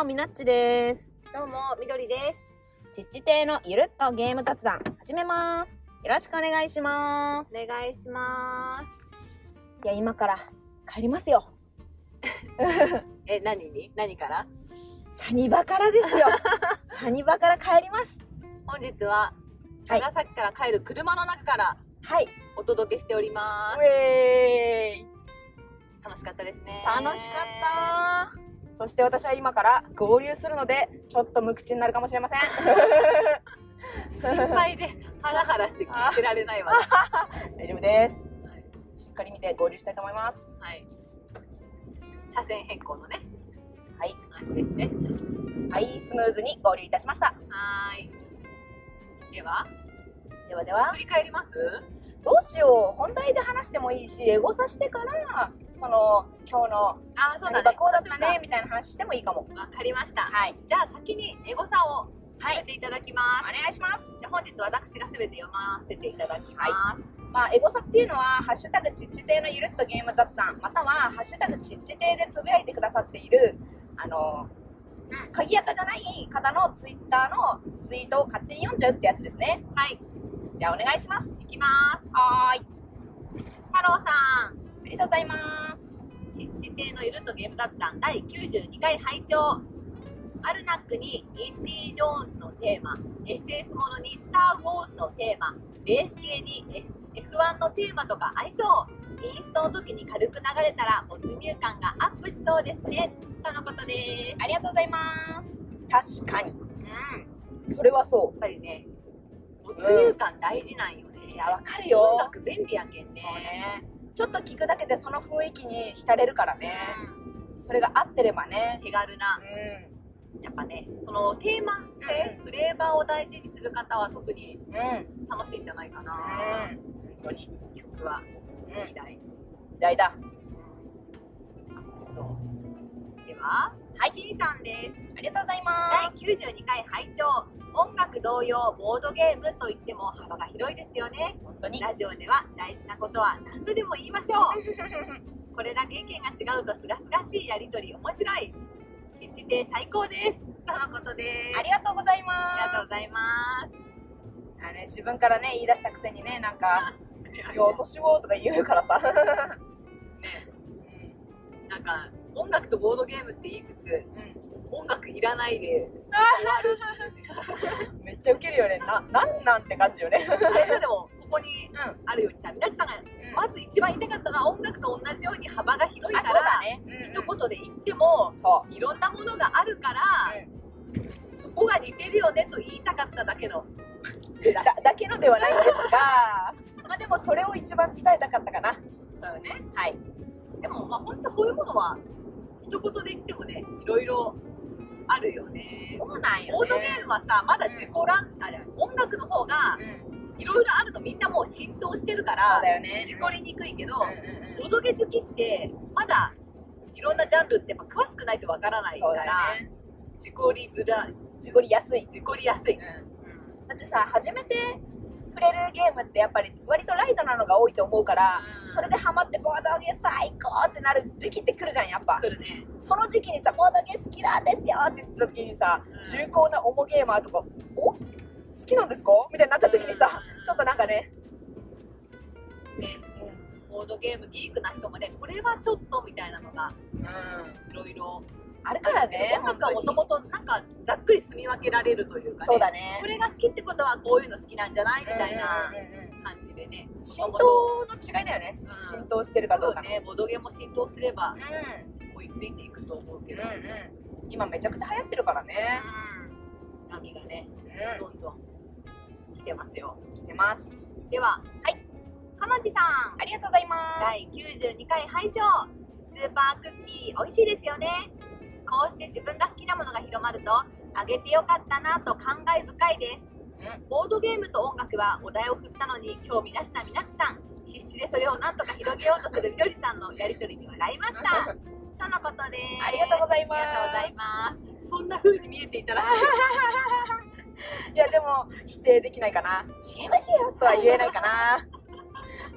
も、みなっちです。どうも、みどりです。ちっち亭のゆるっとゲーム雑談、始めます。よろしくお願いします。お願いしまいや、今から帰りますよ。す。え、何に？何から？サニバからですよ。サニバから帰ります。本日は、はい長崎から帰る車の中からはい。お届けしておりまウェーイす。楽しかったですね。楽しかったそして私は今から合流するので、ちょっと無口になるかもしれません。心配でハラハラして聞いてられないわ。大丈夫です。しっかり見て合流したいと思います。はい。車線変更のね、はい。話ですね。はい、スムーズに合流いたしました。はーい。では、ではでは振、り返ります？どうしよう。本題で話してもいいし、エゴサしてから、その、今日のあ、そうだね。バこうだったね、みたいな話してもいいかも。わかりました。はい。じゃあ先にエゴサをさせていただきます。お願いします。じゃあ本日私がすべて読ませていただきます。まあ、エゴサっていうのは、ハッシュタグちっち亭のゆるっとゲーム雑談、または、ハッシュタグちっち亭でつぶやいてくださっている、あの、鍵垢じゃない方のツイッターのツイートを勝手に読んじゃうってやつですね。はい、じゃあお願いします。いきます。はーい。太郎さん、ありがとうございます。ちっち亭のゆるっとゲーム雑談第92回拝聴アルナックにインディ・ジョーンズのテーマ、SF ものにスター・ウォーズのテーマ、レース系に F- F1 のテーマとか合いそう。インストの時に軽く流れたら没入感がアップしそうですね。とのことです。ありがとうございます。確かに。うん。やそれはそっぱりね、没入感大事なんよね。う。いや、わかるよ。音楽便利やけんね。そうね。ちょっと聞くだけでその雰囲気に浸れるからね。それが合ってればね。手軽なう、やっぱね、そのテーマ性、フレーバーを大事にする方は特にん。うん。楽しいんじゃないかな。本当に。曲はうん偉大。偉大だ。そう。では、はい、金さんです。ありがとうございま第す。92回拝聴音楽同様、ボードゲームといっても幅が広いですよね。本当に。ラジオでは大事なことは何度でも言いましょう。これだけ意見が違うとすがすがしいやりとり面白い。ちっち亭最高です。とのことです。ありがとうございます。ありがとうございます。あれ、自分からね、言い出したくせにね、なんか、いや、年をとか言うからさ。なんか、音楽とボードゲームって言いつつ、うん。音楽いらないで、めっちゃウケるよね。な、なんなんて感じよね。あれがでも、ここにうん。あるようにさ、みなちさんが、ままず一番言いたかったのは音楽と同じように幅が広いあ、から、そうだね。一言で言っても、そいろんなものがあるから、う。そこが似てるよねと言いたかっただけの。だだけのではないんですが、まあでもそれを一番伝えたかったかな。だよね。はい。でも、まあ本当そういうものは、一言で言ってもね、いろいろあるよね。そうなんよね。ボードゲームはさ、まだ自己乱、あれ、音楽の方がうん。いろいろあるとみんなもう浸透してるから。事故りにくいけど、うんうんうんボドゲ好きって、まだいろんなジャンルってやっぱ詳しくないとわからないから。事故りづらい、事故りやすい。事故りやすい。だってさ、初めて触れるゲームってやっぱり割とライトなのが多いと思うから、うんそれでハマってボードゲー最高ってなる時期って来るじゃん、やっぱ。来るね。その時期にさ、ボードゲー好きなんですよって言った時にさ、うん重厚な重ゲーマーとか、お？好きなんですか？みたいになった時にさ、うんちょっとなんかね、ね、ボードゲームギークな人もね、これはちょっとみたいなのがうん。いろいろ。あるからね、音楽はもともとなんかざっくり住み分けられるというかね。そうだねこ。れが好きってことはこういうの好きなんじゃないみたいな感じでね。浸透の違いだよね、うん浸透してるかどうかね、ボードゲも浸透すればう追いついていくと思うけんど。うんうん今めちゃくちゃ流行ってるからねうん波がね、うどんどん来てますよ。ん来てますでは、はい。かまじさん、ありがとうございます第92回拝聴スーパークッキー美味しいですよね。こうして自分が好きなものが広まると、あげてよかったなと感慨深いです。うんボードゲームと音楽はお題を振ったのに興味なしなみなつさん。必死でそれをなんとか広げようとするみどりさんのやりとりに笑いました。とのことです。ありがとうございますありがとうございます。そんな風に見えていたらしい。いやでも否定できないかな違いますよとは言えないかな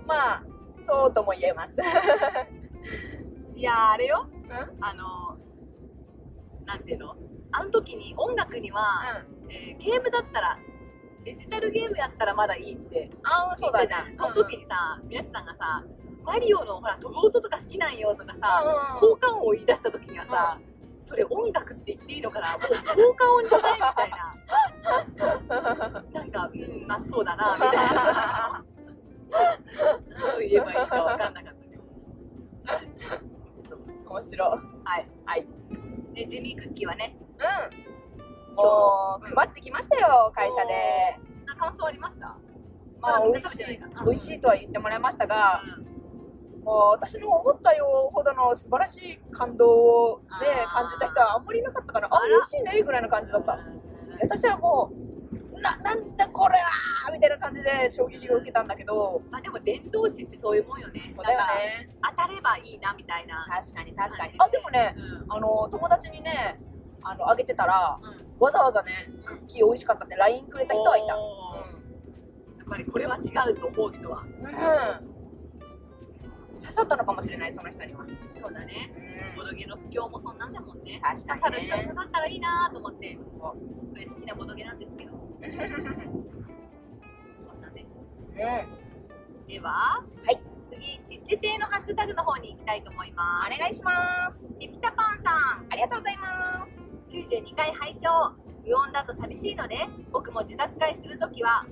まあそうとも言えます いやーあれよ。うん？あの、なんていうの？あの時に音楽には、えーゲームだったらデジタルゲームやったらまだいいってああ、聞そだね。いうたじゃん、その時にさ宮地さんがさマリオのほら飛ぶ音とか好きなんよとかさ、うん効果音を言い出した時にはさ、それ音楽って言っていいのかな？もう効果音じゃないみたいな。なんかうんまあそうだなみたいな。どう言えばいいか分かんなかったけど。面白い。はい。はい。でジミークッキーはね。うん。もう、配ってきましたよ、会社で。な感想ありました？まあ、美味しい美味しいとは言ってもらいましたが、うん。もう私の思ったよほどの素晴らしい感動をね感じた人はあんまりいなかったから、あ、あら。美味しいね、ぐらいの感じだった。私はもう、な、なんだこれはみたいな感じで衝撃を受けたんだけど、まあでも伝道師ってそういうもんよねそうだよね。当たればいいなみたいな確かに確かに。ああ、でもね、うんあの、友達にね、あの、あげてたら、うんわざわざね、クッキー美味しかったって LINE くれた人はいた。やっぱりこれは違うと思う人はうん。刺さったのかもしれない、その人には。そうだねうんボドゲの不況もそんなんだもんね確かに刺さる人刺。さったらいいなと思ってそう。これ好きなボドゲなんですけどうん。そんなねでははい次ちっち亭のハッシュタグの方に行きたいと思いますお願いします。ピピタパンさんありがとうございます。92回拝聴無音だと寂しいので僕も自宅会するときは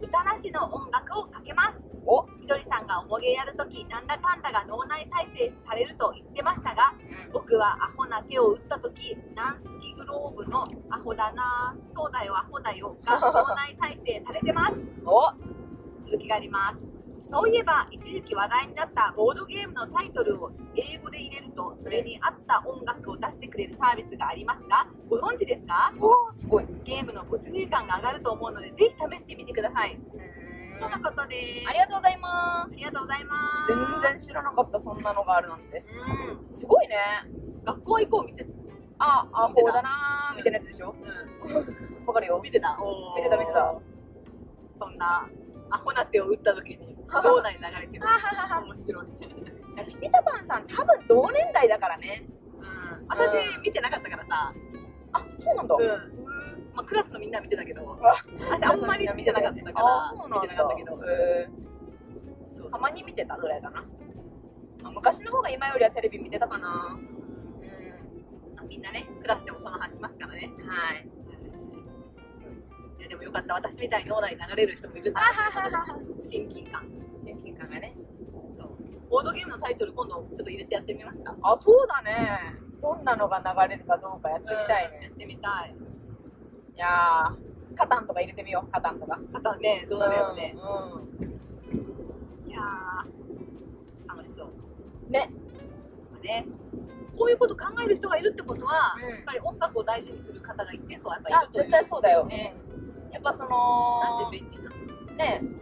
歌なしの音楽をかけます。お？みどりさんがおもげやるときなんだかんだが脳内再生されると言ってましたが僕はアホな手を打ったとき軟式グローブのアホだなそうだよアホだよが 脳内再生されてます。お？続きがあります。そういえば一時期話題になったボードゲームのタイトルを英語で入れるとそれに合った音楽を出してくれるサービスがありますがご存知ですか？おすごい。ゲームの没入感が上がると思うのでぜひ試してみてください。とのことで。すありがとうございます。あ。りがとうございます。全然知らなかった、そんなのがあるなんて。うん。すごいね。学校行こう見て。あ、アホだなー。みたいなやつでしょ？うん。わかるよ。見てた。見てた見てた。そんなアホな手を打った時に 脳内に流れてる。面白いピピタパンさん多分同年代だからね。うん。私見てなかったからさ。あ、そうなんだ。うん。まあ、クラスのみんな見てたけど。あ私あんまり好きじゃなかったから。見てなかった。けど。へーそうたまに見てたぐらいかな。まあ昔の方が今よりはテレビ見てたかな。うん。うん。みんなねクラスでもその話しますからね。はい。いやでもよかった。私みたいに脳内に流れる人もいるんだ。親近感。親近感がね。そうボードゲームのタイトル今度ちょっと入れてやってみますか？あ、そうだね。どんなのが流れるかどうかやってみたいね。やってみたいいやー、カタンとか入れてみよう、カタンとか。方ねどうなるよね、ういやー楽しそうん。ね。まあねこういうこと考える人がいるってことは、うんやっぱり音楽を大事にする方が一定数はやっぱりいある、という絶対そうだよ。ねやっぱそなんの、て便利なね、そ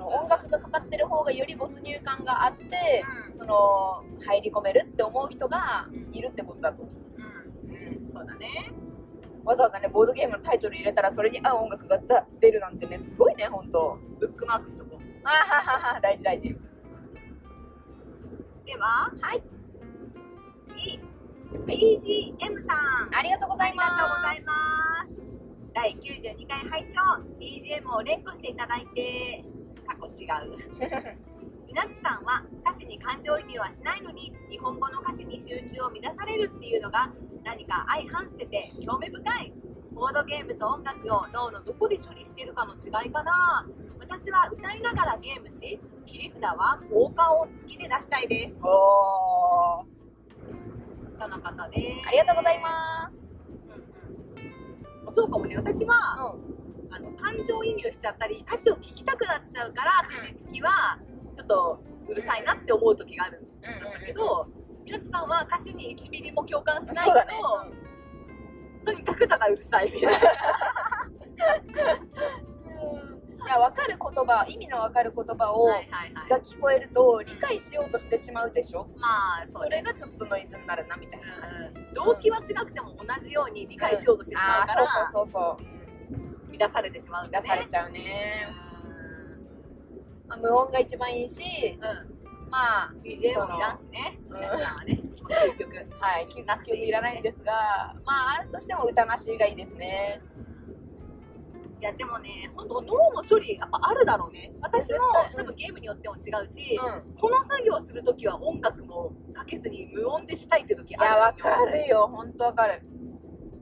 の音楽がかかってる方がより没入感があって、うんその、入り込めるって思う人がいるってことだと思う。うんうん。そうだねわざわざね、ボードゲームのタイトル入れたらそれに合う音楽がだ出るなんてね、すごいね、ほんと。ブックマークしとこうあははは、大事大事。でははい。次 BGM さんありがとうございます。ありがとうございます第92回拝聴 BGM を連呼していただいて過去違う。みなちさんは歌詞に感情移入はしないのに日本語の歌詞に集中を乱されるっていうのが何か相反してて興味深い。ボードゲームと音楽を脳のどこで処理してるかの違いかな。私は歌いながらゲームし切り札は効果音付きで出したいです。おー。とのことです。ありがとうございます。うんうん、そうかもね。私は、うん。感情移入しちゃったり歌詞を聞きたくなっちゃうから歌詞付きはちょっとうるさいなって思う時があるんだけど、みなちさんは歌詞に1ミリも共感しないけど、そうだね。とにかくただうるさいみたいな。いや、わかる言葉、意味のわかる言葉を、はいはいはい。が聞こえると理解しようとしてしまうでしょ？まあそれがちょっとノイズになるなみたいな感じ。うん動機は違くても同じように理解しようとしてしまうから、あーそうそうそうそう。乱されてしまうんだね。出されちゃうね。うまあ無音が一番いいし、んうん。まあ BGM もいらんしね。うん皆さんはね。究極 はい聞なくていらないんですがまああるとしても歌なしがいいですね。いやでもね本当脳の処理やっぱあるだろうね。私も多分ゲームによっても違うし、うん。この作業するときは音楽もかけずに無音でしたいって時いやわあるよかるよ。本当わかる。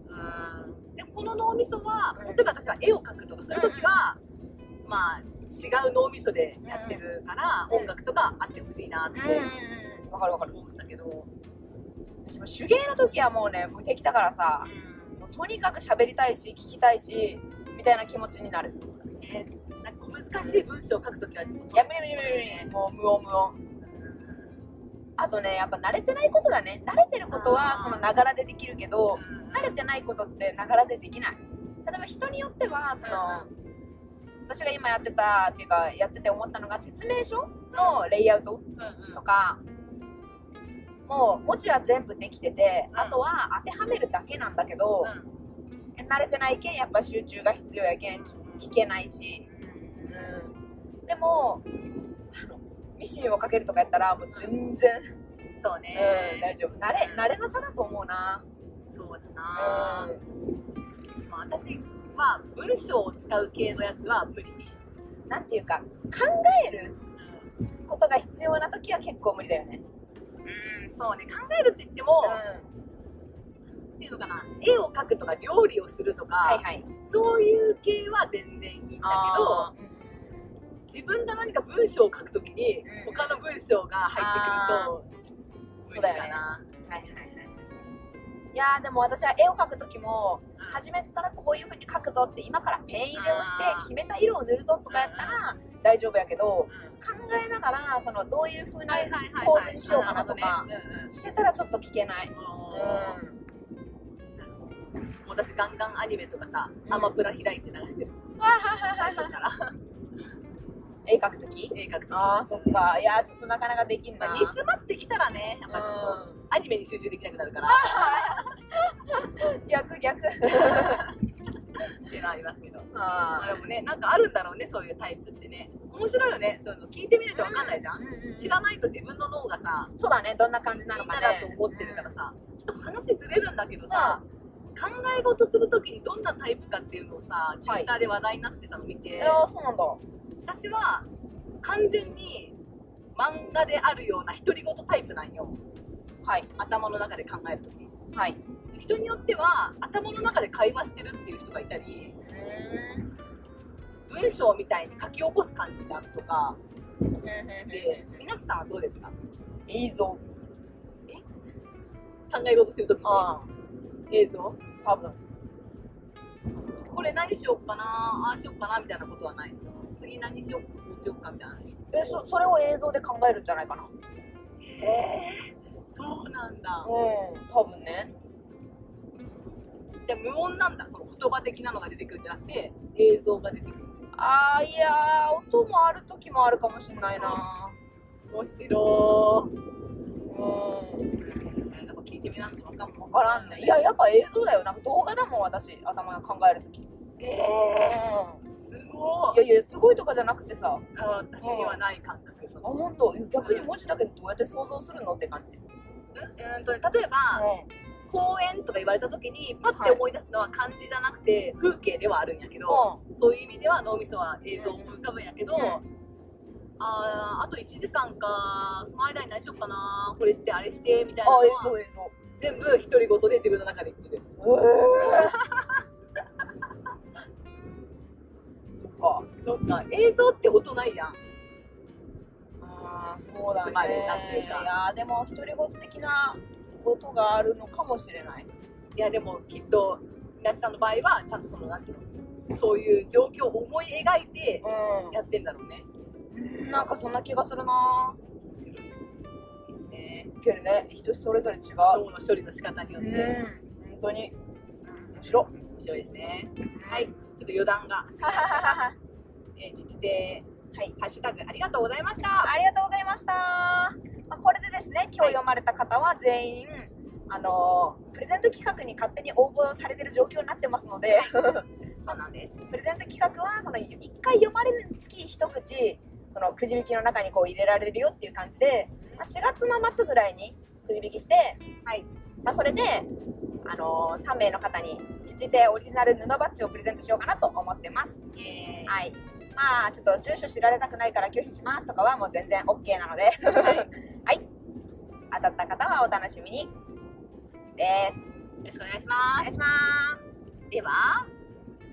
うんでもこの脳みそはうん例えば私は絵を描くとかそういう時は、まあ違う脳みそでやってるから、うん。音楽とかあってほしいなってわかるわかる思うんだけど、私も手芸の時はもうね無敵だからさもうとにかく喋りたいし聞きたいしみたいな気持ちになる。ね。なんか小難しい文章を書くときはちょっといや無理無理無理無理もう無音無音あとねやっぱ慣れてないことだね。慣れてることはそのながらでできるけどうん。慣れてないことってながらでできない。例えば人によってはその、私が今やってたっていうかやってて思ったのが説明書のレイアウトとかもう文字は全部できてて、うん。あとは当てはめるだけなんだけど、慣れてないけんやっぱ集中が必要やけん聞聞けないし、うん、でもミシンをかけるとかやったらもう全然、そううん、ね、大丈夫。慣れ慣れの差だと思うな。そうだな、まあ、私は文章を使う系のやつは無理、なんていうか考えることが必要な時は結構無理だよね。うん、そうね。考えるって言っても、っていうのかな。絵を描くとか料理をするとか、はいはい。そういう系は全然いいんだけどうん自分が何か文章を書くときにうん。他の文章が入ってくると無理かな、はいはいはい。いやーでも私は絵を描く時もうん。初めからこういう風に描くぞって今からペン入れをして決めた色を塗るぞとかやったら大丈夫やけどうん。考えながらそのどういう風なはいはいはいはい。構図にしようかなとかしてたらちょっと聞けない、もう私ガンガンアニメとかさ、うん。アマプラ開いて流してる。最初はから絵描く時絵描くとき。ああそっか。いやーちょっとなかなかできんな、まあ煮詰まってきたらねやっぱアニメに集中できなくなるから。ん逆逆。っていうのはありますけど。まあであもねなんかあるんだろうねそういうタイプってね。面白いよねそういうの聞いてみないと分かんないじゃん、知らないと自分の脳がさそうだねどんな感じなのかね。と思ってるからさ、ちょっと話ずれるんだけどさ、考え事するときにどんなタイプかっていうのをさ、ツイッターで話題になってたの見て、いやーそうなんだ私は完全に漫画であるような独り言タイプなんよ。はい。頭の中で考えるとき。はい。人によっては頭の中で会話してるっていう人がいたり、う文章みたいに書き起こす感じだとか、で、皆さんはどうですか？映像。考え事するときあに映像？あ多分。これ何しよっかなああしよっかなみたいなことはないその次何しよっかこうしよっかみたいなえそそれを映像で考えるんじゃないかな。へえそうなんだ。うん多分ね。じゃあ無音なんだ。その言葉的なのが出てくるんじゃなくて映像が出てくる。ああいやー音もある時もあるかもしんないな。面白うん。いなんか聞いてみなんとわかんも分からんねいややっぱ映像だよな。んか動画だもん私。頭が考える時。えうえん。すごいいやいやすごいとかじゃなくてさ。あ私にはない感覚そあの本当。逆に文字だけでどうやって想像するのって感じ。うんうんとね例えばう公園とか言われた時にパッて思い出すのは漢字じゃなくて風景ではあるんやけど、ん。そういう意味では脳みそは映像を浮かぶんやけど、うん。あーあと1時間かその間に何しよっかなこれしてあれしてみたいなのは像映像。全部独り言で自分の中で言ってるか。そっか。映像って音ないやん。ああそうだね。なんていうか。いやーでも独り言的なことがあるのかもしれない。いやでもきっと稲地さんの場合はちゃんとそのなんていうの？そういう状況を思い描いてやってんだろうね。うんなんかそんな気がするな。面白いですね。けどね。人それぞれ違う。脳の処理の仕方によって、うん。本当に。面白面白いですね。ははいちょっと余談が。えー、父ではい。ハッシュタグありがとうございました。ありがとうございました。まあ、これでですね、今日読まれた方は全員、あのープレゼント企画に勝手に応募されてる状況になってますので、そうなんです。プレゼント企画はその1回読まれるにつき一口そのくじ引きの中にこう入れられるよっていう感じで、まあ、4月の末ぐらいにくじ引きして、はい。まあ、それで、あのー3名の方に父手オリジナル布バッジをプレゼントしようかなと思ってます。はい。まあちょっと住所知られたくないから拒否しますとかはもう全然 OK なので。はい。当たった方はお楽しみにです。よろしくお願いしまお願いします。すでは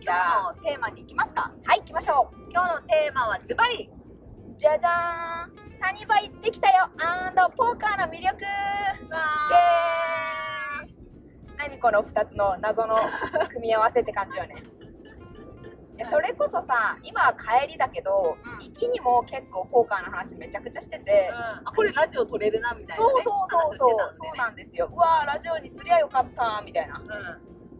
今日のテーマに行きますか。はい行きましょう。今日のテーマはズバリ。じゃじゃーん。サニバ行ってきたよ。アンドポーカーの魅力。イエーイ何この2つの謎の組み合わせって感じよね。い。やそれこそさ今は帰りだけど、うん。行きにも結構ポーカーの話めちゃくちゃしてて、あこれラジオ撮れるなみたいな、ね、そうそうそうそうね、そうなんですよ。うわーラジオにすりゃよかったみたいな、うん。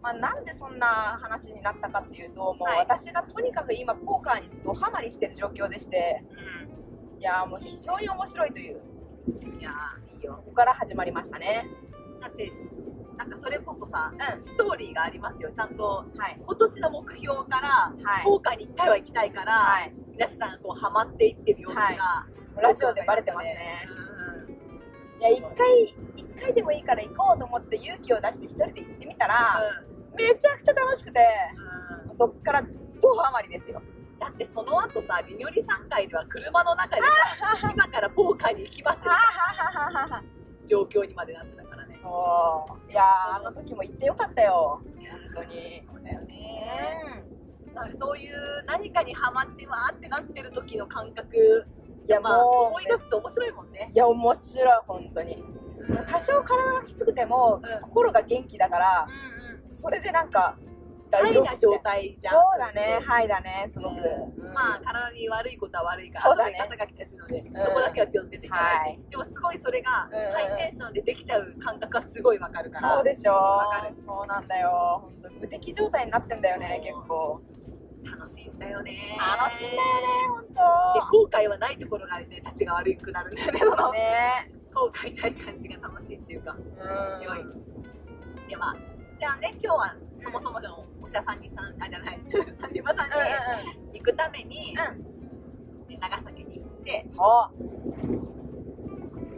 まあ、なんでそんな話になったかっていうともうはい。私がとにかく今ポーカーにドハマりしてる状況でしていやーもう非常に面白いという。いやーいいそよこから始まりましたね。だってなんかそれこそさ、うん。ストーリーがありますよ。ちゃんとはい。今年の目標から、はい。ポーカーに1回は行きたいから、はい。皆さんがこうハマっていってる様子が、はラジオでバレてますね。うんいや一回一回でもいいから行こうと思って勇気を出して一人で行ってみたらめちゃくちゃ楽しくてうん。うんそっからドハマりですよ。だってその後さりにょり3回では車の中でさ今からポーカーに行きますみたいな状況にまでなってたからね。そう。いやーあの時も行ってよかったよ。本当に。そうだようねん。なんかそういう何かにハマってわーってなってる時の感覚いやまあもう。思い出すと面白いもんね。いや面白い本当に。多少体がきつくても、うん。心が元気だからうんうん。それでなんかハ大丈夫？状態じゃん。そうだね。はいだね。すごく、うん。うん。まあ体に悪いことは悪いか。らそうだね。肩が来たりするので、そこだけは気をつけていただいて、はい。でもすごいそれがうん。うんハイテンションでできちゃう感覚はすごいわかるから。そうでしょ。わかる。そうなんだよ。本当無敵状態になってんだよね結構。楽しいんだよね。楽しいんだよねで本後悔はないところがね立ちが悪くなるんだよねその当ね。後悔ない感じが楽しいっていうかうん。良い。ではじゃあね今日はそもそものおしゃさんにさんあじゃない。サニバさんに行くために、うね長崎に行ってんそう。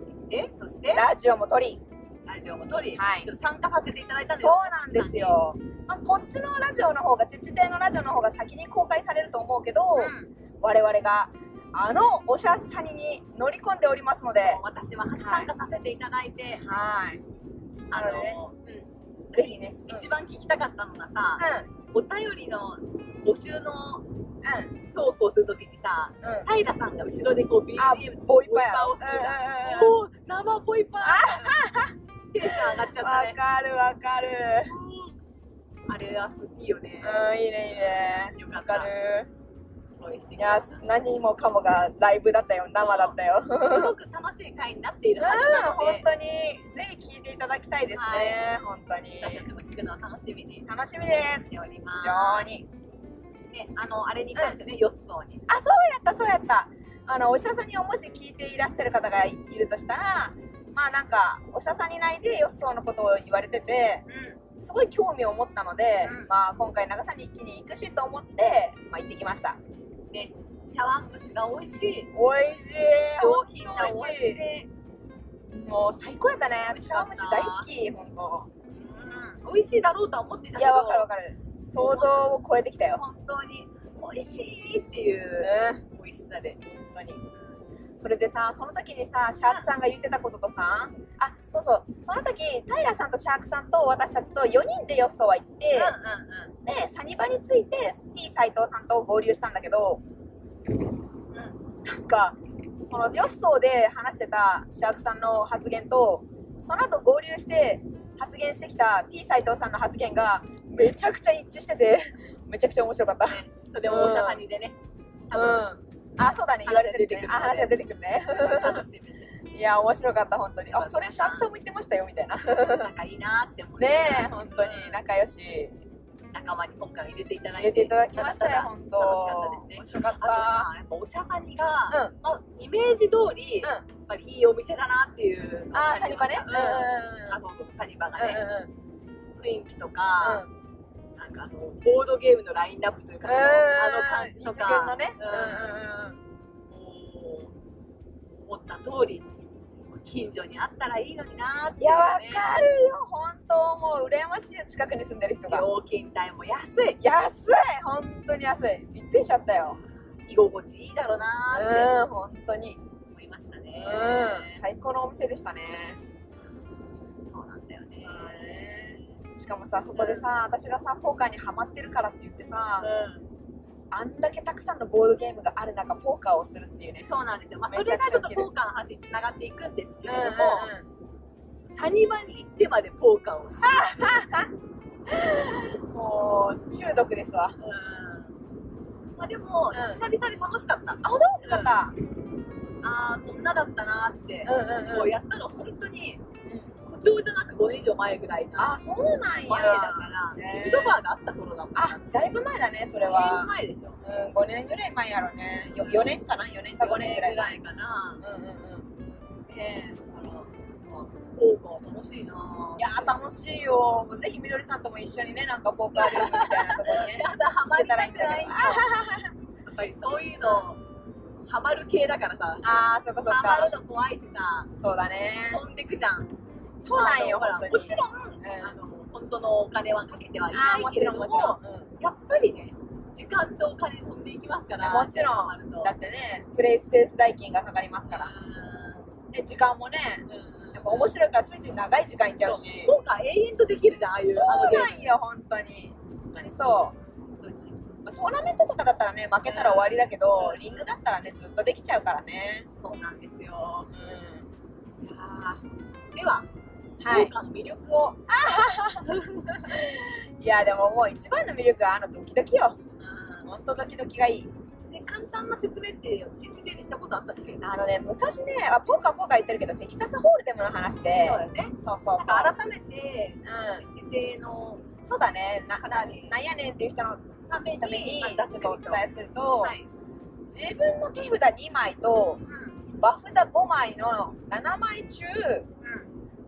行ってそしてラジオも撮り。ラジオも撮り、はい。ちょっと参加させていただいたんですそうよなんですよ、まあ、こっちのラジオの方が実定のラジオの方が先に公開されると思うけど、うん。我々があのおしゃさにに乗り込んでおりますので私は初参加させていただいて、はい。あなのでね。の、うん、ぜひね一番聞きたかったのがさ、うお便りの募集のんうん投稿するときにさ、うん。平さんが後ろでこう BGM あボイパやをするじゃん。うんう生ボイパテンション上がっちゃったわねかるわかる。あれはいいよね。うんいいねいいね。よかった。わかるいや何もかもがライブだったよ。生だったよ。すごく楽しい回になっているはずなの本で、当に。ぜひ聞いていただきたいですね、本当に。私たちも聞くのを楽しみに。楽しみです。しておりま非す常に。ね、あのあれに行ったんですよね、ヨッソーに。あそうやったそうやった。あのお医者さんにもし聞いていらっしゃる方がいるとしたらまあなんかお医者さんに内でヨッソーのことを言われててうん。すごい興味を持ったので、うん。まあ今回長さに一気に行くしと思って、まあ、行ってきましたね茶碗蒸しが美味しい。美味しい。上品な美味しい。もう最高やったね。茶碗蒸し大好き本当うん、美味しいだろうとは思ってたけど。いやわかるわかる。想像を超えてきたよ。本当に。美味しいっていう。うん美味しさで、本当に。それでさその時にさシャークさんが言ってたこととさあそうそう。その時平さんとシャークさんと私たちと4人でヨッソは行って、うんうんでサニバについて T 斎藤さんと合流したんだけどうん。なんかそのヨッソーで話してたシャークさんの発言とその後合流して発言してきた T 斎藤さんの発言がめちゃくちゃ一致してて めちゃくちゃ面白かった。ねそれもおしゃさんにでね、多分うん。あそうだね。言われてるね。話が出てくるね。楽しみいや面白かった本当に。あそれシャークさんも言ってましたよみたいな。なんかいいなって思ってねえ本当に仲良し。仲間に今回入れていただいて。入れていただきましたよ本当。楽しかったですね。面白かっあとさやっぱおしゃさにが、うん。まあ、イメージ通り、やっうんぱりいいお店だなっていうあサニバね。うん。うんうんあそうそうサニバがうんね、うん。雰囲気とか、うん。なんかあのボードゲームのラインナップというか、うんあの感じとか。一軍のね。うんもった通り近所にあったらいいのになーっていやわねかるよ。本当もう。羨ましいよ近くに住んでる人が。料金帯も安い。安い本当に安い。びっくりしちゃったよ。居心地いいだろうなーってうん本当に。思いましたね、うん最高のお店でしたね。そうなんだよね。しかもさそこでさ私がさポーカーにハマってるからって言ってさうんあんだけたくさんのボードゲームがある中ポーカーをするっていうね。そうなんですよ、まあ、めそれがちょっとポーカーの話につながっていくんですけれども、うサニバに行ってまでポーカーをする、んうんもう中毒ですわ。うん。まあ、でも、うん。久々で楽しかった。あ本当？よかった。ああこんなだったなーって、うんうんうん。もうやったの本当に。誇張じゃなく5年以上前ぐらいなあそうなんや。前だから。へーギルドバーがあった頃だもんあだいぶ前だねそれだいはぶ前でしょ。うん5年ぐらい前やろね。よ4年かな？4年か5年ぐらい前かな。うんうんうん。ねえだから、まあ、ポーカー楽しいないやー楽しいよ。もうぜひみどりさんとも一緒にねなんかポーカールームみたいなところね。やだハマりたくな。いよ行けたらいいんだやっぱりそういうのハマる系だからさ。ああそっかそっハマるかの怖いしさ。そうだね。飛んでくじゃんそうなんよほらもちろん、んあの本当のお金はかけてはいあないけれどももちろん、うんやっぱりね時間とお金飛んでいきますからもちろん。だってねプレイスペース代金がかかりますから。で時間もねうん。やっぱ面白いからついつい長い時間いっちゃうしポーカー永遠とできるじゃんああいうそうなんよ本当に。本当に。そう。まあトーナメントとかだったらね負けたら終わりだけどリングだったらねずっとできちゃうからね。そうなんですよ。ういやー。では、んはい。魅力を、いやでももう一番の魅力はあのドキドキよ。本当ドキドキがいい。で簡単な説明ってちっちでにしたことあったっけ？あのね昔ねあポーカーポーカー言ってるけどテキサスホールデムの話で。そうだよね。そうそうそう。なんか改めてうちっち亭のんそうだね。なな方になんやねんっていう人のためにためにまあちょっとお伝えすると、はい。自分の手札2枚とうん。バフ札5枚の7枚中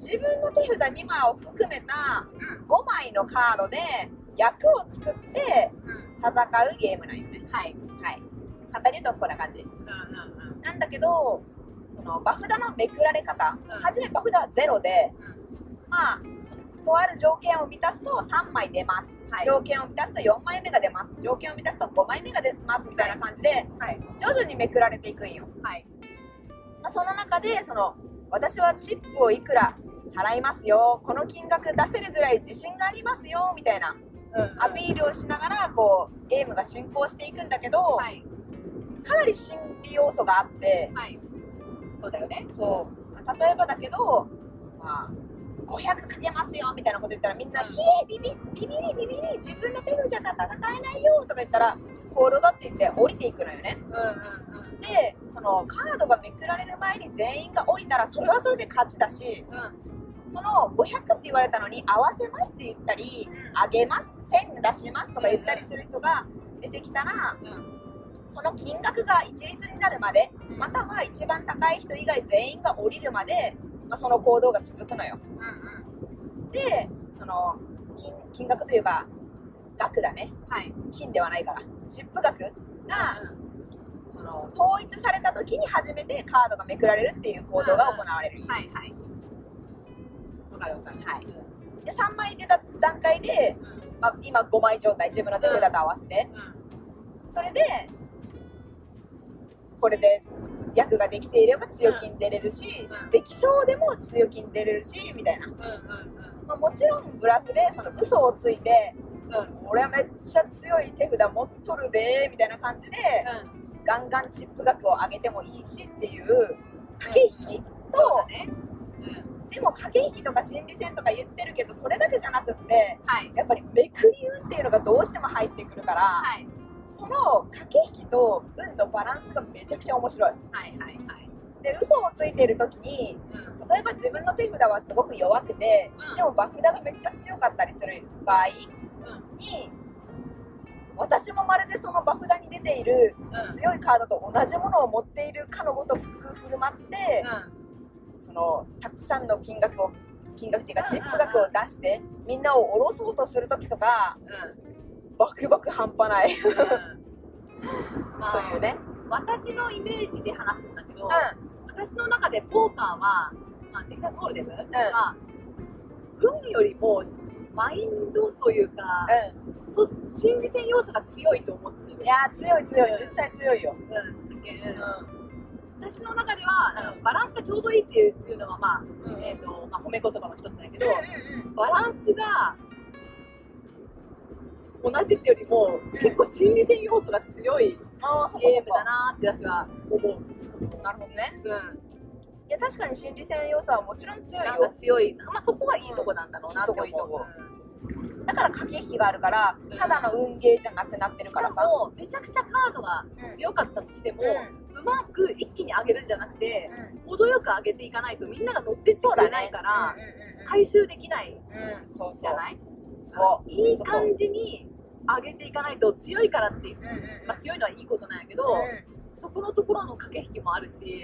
自分の手札2枚を含めたうん。5枚のカードで役を作って戦うゲームなんよね。はい。はい。簡単に言うとこんな感じ。うんうんうん。なんだけどそのバフ札のめくられ方、うん。初めバフ札は0でうん。まあとある条件を満たすと3枚出ます、はい。条件を満たすと4枚目が出ます。条件を満たすと5枚目が出ます。みたいな感じではい。徐々にめくられていくんよ、はい。まあ、その中でその私はチップをいくら払いますよ。この金額出せるぐらい自信がありますよ。みたいなうんアピールをしながらこうゲームが進行していくんだけど、はい。かなり心理要素があってはい。そうだよね。そう。例えばだけど、まあ、500かけますよ。みたいなこと言ったらみんな「うん。ひえビビビビリビビリ自分の手札じゃ戦えないよ」とか言ったら「フォールド」って言って降りていくのよね。うんうんうん。でそのカードがめくられる前に全員が降りたらそれはそれで勝ちだしうんその500って言われたのに合わせますって言ったりあげます1000出しますとか言ったりする人が出てきたらうん。その金額が一律になるまでうん。または一番高い人以外全員が降りるまで、まあ、その行動が続くのよ。うんでその金金額というか額だね。はい。金ではないから。チップ額がその統一された時に初めてカードがめくられるっていう行動が行われる、はいはい。わかるわかる。はい。うん。で3枚出た段階で、うん。まあ、今5枚状態。自分の手札と合わせて、うん。それでこれで役ができていれば強気に出れるし、うん。できそうでも強気に出れるしみたいな、うんうんうん。まあ、もちろんブラフでその嘘をついてうん。俺はめっちゃ強い手札持っとるでみたいな感じでガンガンチップ額を上げてもいいしっていう駆け引きと、そうだね。うんでも駆け引きとか心理戦とか言ってるけどそれだけじゃなくってはい。やっぱりめくり運っていうのがどうしても入ってくるから、はい。その駆け引きと運のバランスがめちゃくちゃ面白い。はいはいはい。で嘘をついている時にうん。例えば自分の手札はすごく弱くて、うん。でもバフ札がめっちゃ強かったりする場合うんに私もまるでそのバフ札に出ているうん。強いカードと同じものを持っているかのごとく振る舞って、そのたくさんの金額を金額っていうかうんうんうん。チップ額を出してみんなを下ろそうとする時とかうん。バクバク半端ない。とうん。まあいうね。私のイメージで話すんだけどう私私の中でポーカーは、まあ、テキサスホールデムは、運よりもマインドというか、うそ心理戦要素が強いと思ってる。んいやー強い強い。うん。実際強いよ。うん。だけんう私の中では、あのバランスがちょうどいいっていうのは、まあうん。えーとまあ、褒め言葉の一つだけど、んバランスが同じってよりも、ん。結構心理戦要素が強いゲームだなって私は思う。なるほどね。うん、いや確かに心理戦要素はもちろん強いよ。強い、まあ、そこがいいとこなんだろうなって思う。いいとこだから駆け引きがあるからうん。ただの運ゲーじゃなくなってしるからさ。かもめちゃくちゃカードが強かったとしても、うまく一気に上げるんじゃなくてうん。程よく上げていかないとみんなが乗ってってくれないから、うんうんうん回収できないじゃない？そういい感じに上げていかないと強いからって、うんうんまあ、強いのはいいことなんやけど、うそこのところの駆け引きもあるし、ん。い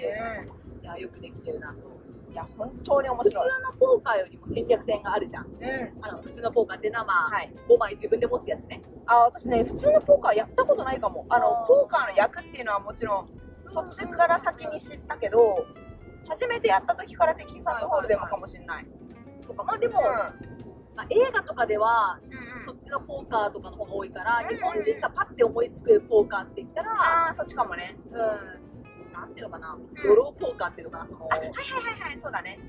やよくできてるなと。うんいや本当に面普通白いのポーカーよりも戦略戦があるじゃん。うん。あの普通のポーカーっていうのはまあ、はい5枚自分で持つやつね。あ私ね普通のポーカーやったことないかも。あのポーカーの役っていうのはもちろんそっちから先に知ったけど初めてやった時からテキサスホールデムかもしれない。とかまあでも、まあ、映画とかではそっちのポーカーとかの方が多いから、うん日本人がパッて思いつくポーカーって言ったら、ああそっちかもね。うん、なんていうのかな、ドローポーカーっていうのかな、その、あはいはいはいはいそうだね。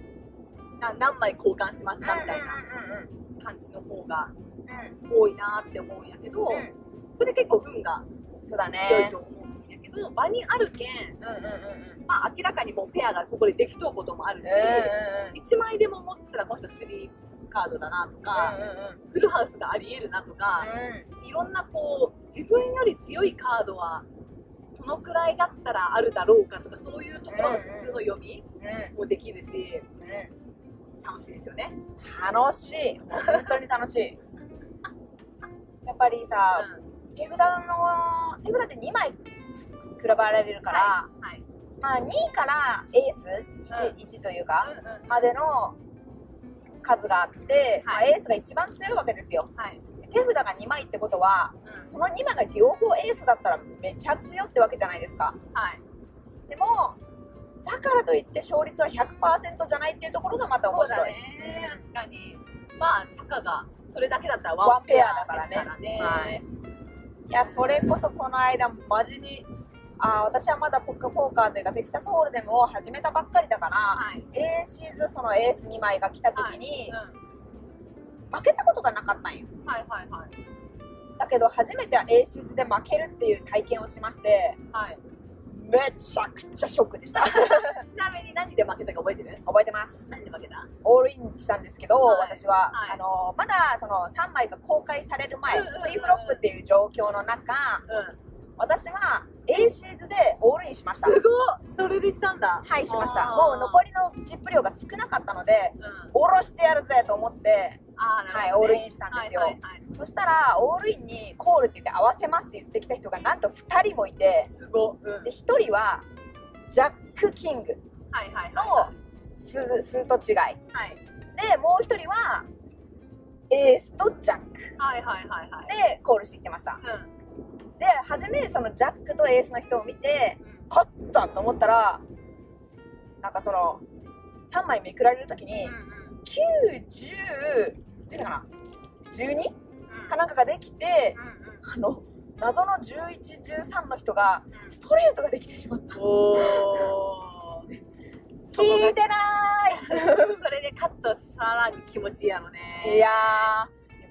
な何枚交換しますかみたいうんうんな感じの方がうん。うん多いなって思うんやけど、うん。それ結構運がそうだ強いねと思うんやけど、場にあるけん、うんうんうんうん。まあ明らかにもうペアがそこでできとうこともあるし、うんうん1枚でも持ってたらこの人3カードだなとか、うんフルハウスがあり得るなとか、いろんなこう自分より強いカードはこのくらいだったらあるだろうかとかそういうところの普通の読みうん。もできるしうん。楽しいですよね。楽しい。本当に楽しい。やっぱりさ、手札の手札って2枚比べられるから、はい。まあ、2位からエース 1,、うん1というか、うんうんまでの数があって、まあ、はいエースが一番強いわけですよはい。手札が2枚ってことはうんその2枚が両方エースだったらめちゃ強ってわけじゃないですかはい。でもだからといって勝率は100%じゃないっていうところがまた面白いそうだね。確かに。まあ、たかがそれだけだったらワンペアアだかねだかららね。はいいやそれこそこの間マジにあー私はまだポッカポーカーというかテキサスホールデムを始めたばっかりだから、はい。エーシーズそのエース2枚が来た時に、う負けたことがなかったんよん。はいはいはい。だけど初めてエーシーズで負けるっていう体験をしましてはい。めちゃくちゃショックでした。ちなみに何で負けたか覚えてる？覚えてます。何で負けた？オールインしたんですけど、はい。私は、はい。あのまだその3枚が公開される前、うんうんうんプリフロップっていう状況の中うん。私はエーシーズでオールインしました。すごいそれでしたんだ。はいしました。もう残りのチップ量が少なかったのでうん。おろしてやるぜと思ってはいオールインしたんですよそしたらオールインにコールって言って合わせますって言ってきた人がなんと2人もいてすごい。うんで1人はジャック・キングはいはいのはススーと違いい。はい。でもう1人はエースとジャックはいはいはいはい。でコールしてきてましたうん。で初めそのジャックとエースの人を見てうん勝ったと思ったらなんかその3枚めくられる時に90出たかな 12? かなんかができてあの謎の1113の人がストレートができてしまった。聞いてなそれで勝つとさらに気持ちいいやろね。ーいいや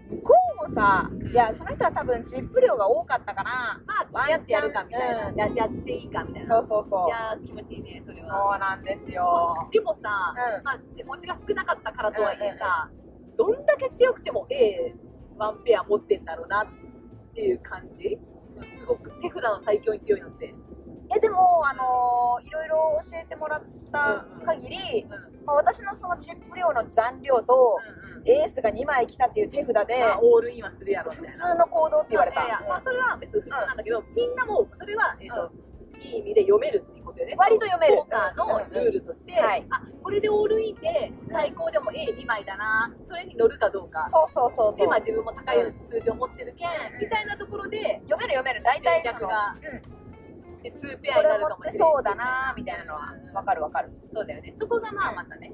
ー向こうもさいやその人は多分チップ量が多かったからまあ付き合ってやるかみたいな、うん。ややっていいかみたいな。そうそうそう。いやー気持ちいいねそれそはうなんですよ。でもさ、うん。まあ手持ちが少なかったからとはいえさ、どんだけ強くても A ワンペア持ってんだろうなっていう感じ。すごく手札の最強に強いのって。えでもあのーいろいろ教えてもらった限り、うんうんまあ、私のそのチップ量の残量と、うんエースが2枚来たっていう手札で、まあ、オールインはするやろみ普たいな。通の行動って言われた、いやいやまあ、それは別に普通なんだけど、みんなもそれは、えーといい意味で読めるっていうことよね。割と読める。ポーカーのルールとして、うんうんはい。あこれでオールインで最高でも A2 枚だなそれに乗るかどうか。そうそうそうそう。で、まあ、自分も高い数字を持ってるけん、みたいなところで読める読める。大体戦略がうん。で2ペアになるかもしれな。いそうだなみたいなのは分わかるわかる。そうだよね。そこがまあまたね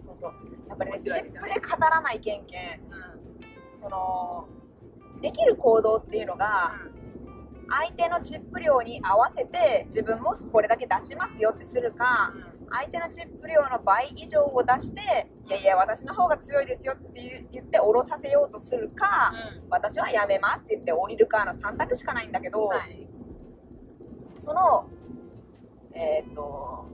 そうそう。やっぱりねチップで語らないけんけん。うん。そのできる行動っていうのが相手のチップ量に合わせて自分もこれだけ出しますよってするか相手のチップ量の倍以上を出していやいや私の方が強いですよって言言って降ろさせようとするか私はやめますって言って降りるかの3択しかないんだけど、はい。そのえっ、と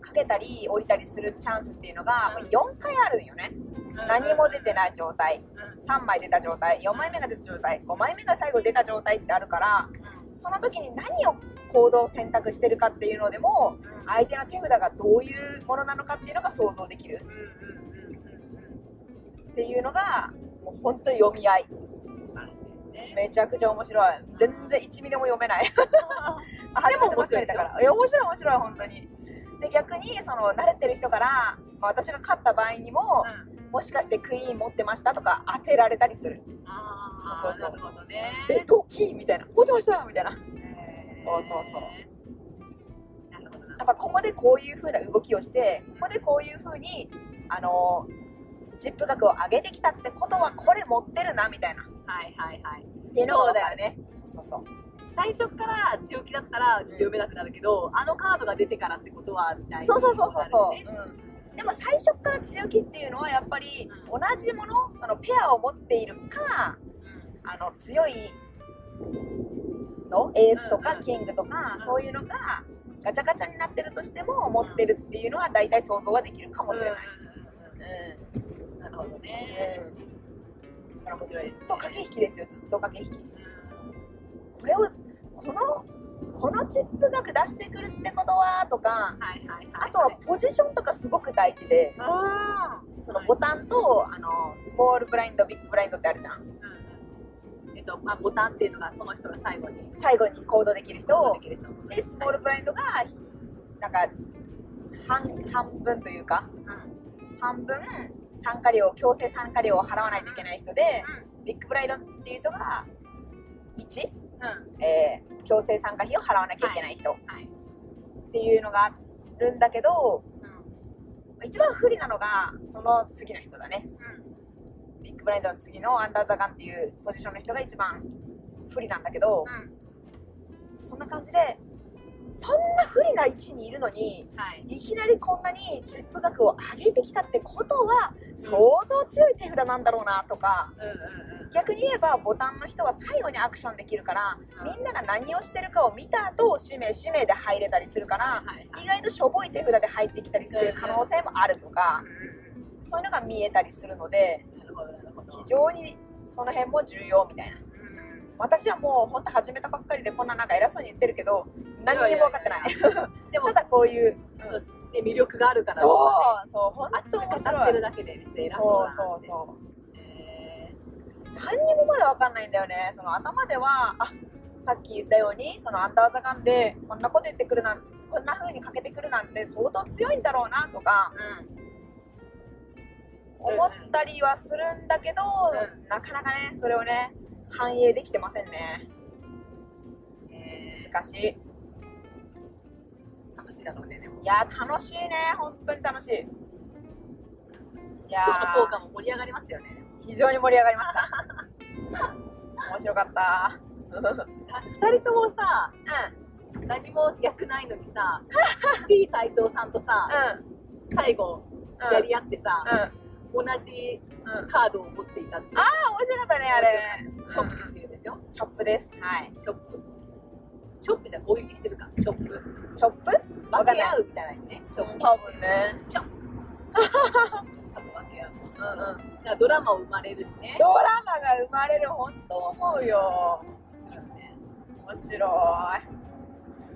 かけたり降りたりするチャンスっていうのがうん。もう4回あるんよね、何も出てない状態。3枚出た状態。4枚目が出た状態。5枚目が最後出た状態ってあるからその時に何を行動を選択してるかっていうのでも相手の手札がどういうものなのかっていうのが想像できる。っていうのがもう本当に読み合い。素晴らしいですね。めちゃくちゃ面白い。全然1ミリも読めない。あでも初めてばっかりだから。いや面白い面白い本当に。で逆にその慣れてる人から、まあ、私が勝った場合にも、もしかしてクイーン持ってましたとか当てられたりする。あーそうそうそう。なるほどね。でドキみたいな。持ってましたみたいな。そうそうそう。やっぱここでこういう風な動きをしてここでこういう風にあのチップ額を上げてきたってことはこれ持ってるなみたいな。っはいはいはい。ていうのがそうだよね。そうそうそう。最初から強気だったらちょっと読めなくなるけど、あのカードが出てからってことはみたいなそうそうそうそうそう、ね。うん、でも最初から強気っていうのはやっぱり同じものそのペアを持っているかあの強いのエースとかキングとかうん。そういうのがガチャガチャになってるとしても持ってるっていうのは大体想像ができるかもしれない、うん。なるほどね、ずっと駆け引きですよずっと駆け引き。これをこのこのチップ額出してくるってことはとかはいはいはいあとはポジションとかすごく大事であそのボタンとあのスモールブラインドビッグブラインドってあるじゃん。うんうん。えっとまあボタンっていうのがその人が最後に。最後に行動できる人でスモールブラインドがなんか半半分というかうん。半分参加料強制参加料を払わないといけない人でビッグブライドっていう人が1、うん。えー強制参加費を払わなきゃいけない人。っはい。ていうのがあるんだけどうん。一番不利なのがその次の人だね。うん。ビッグブラインドの次のアンダーザガンっていうポジションの人が一番不利なんだけどうん。そんな感じでそんな不利な位置にいるのにはい。いきなりこんなにチップ額を上げてきたってことは相当強い手札なんだろうなとかうん逆に言えばボタンの人は最後にアクションできるからうん。みんなが何をしてるかを見た後指名指名で入れたりするから意外としょぼい手札で入ってきたりする可能性もあるとかうんうんそういうのが見えたりするので非常にその辺も重要みたいな。うん私はもう本当始めたばっかりでこんななんか偉そうに言ってるけど何にも分かってない。でもただこういう、そうね魅力があるからそう。そう本当面熱く語って白いるだけで別に偉そうそうそうそう。へ何にもまだ分かんないんだよね。その頭ではあさっき言ったようにそのアンダーザガンでこんなこと言ってくるなんこんな風にかけてくるなんて相当強いんだろうなとかーうん思ったりはするんだけど、うなかなかねそれをね反映できてませんね。へ難しい。ー楽しいだろうねでも。いやー楽しいね。本当に楽しい。いや今日の効ー果も盛り上がりましたよね。非常に盛り上がりました。面白かった。う ん二人ともさ何も役ないのにさ T 斎藤さんとさうん。最後うん。やり合ってさうん。同じうん。カードを持っていたっていう。あー面白かったねあれ。チョップっていうんですよ。チョップです。はい。チョップ。チョップじゃ攻撃してるか？チョップ。チョップ？わ分かんない。け合うみたいな意味ね。チョップ。多分ね。チョップ。多分分け合う。うんうん。だからドラマ生まれるしね。ドラマが生まれる本当思うよ。面白いね。面白い。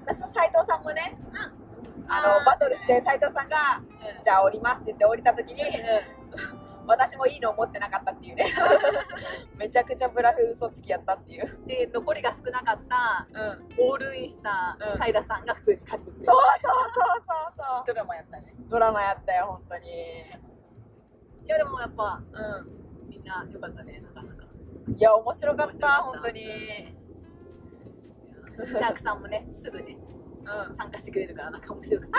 私と斉藤さんもねああーのバトルして斉藤さんがうん。じゃあ降りますって言って降りた時にう私もいいのを持ってなかったっていうね。めちゃくちゃブラフ嘘つきやったっていう。んで残りが少なかったうん。オールインしたうん。平さんが普通に勝つっていうそうそうそうそうそう。ドラマやったね。ドラマやったよ本当に。いやでもやっぱうみんな良かったねなかなか。んいや面白かったた。本当に。シャークさんもねすぐねうん。参加してくれるからなんか面白くて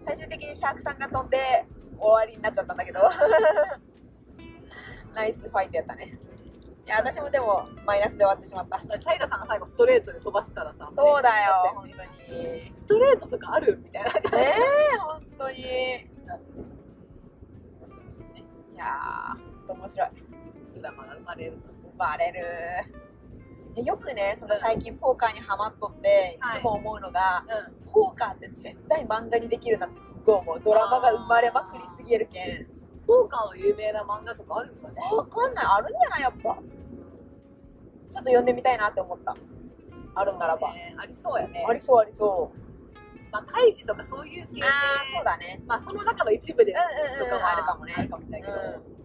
最終的にシャークさんが飛んで終わりになっちゃったんだけど。ナイスファイトやったね。いや私もでもマイナスで終わってしまった。平さんが最後ストレートで飛ばすからさそうだよ。ね本当に。ストレートとかある？みたいなねえ本当に。いやー面白い。ドラマが生まれると。生まれるいやよくねその最近ポーカーにハマっとってはい。いつも思うのが、うん。ポーカーって絶対漫画にできるなってすっごい思う。ドラマが生まれまくりすぎるけん。ポーカーの有名な漫画とかあるんかね？わかんない。あるんじゃない？やっぱ。ちょっと読んでみたいなって思った。あるんならば、ね。ありそうやね。ありそうありそう。まあカイジとかそういう系で。そうだね。まあその中の一部でうんうんうんとかはあるかもね。あるかもしれないけど、うん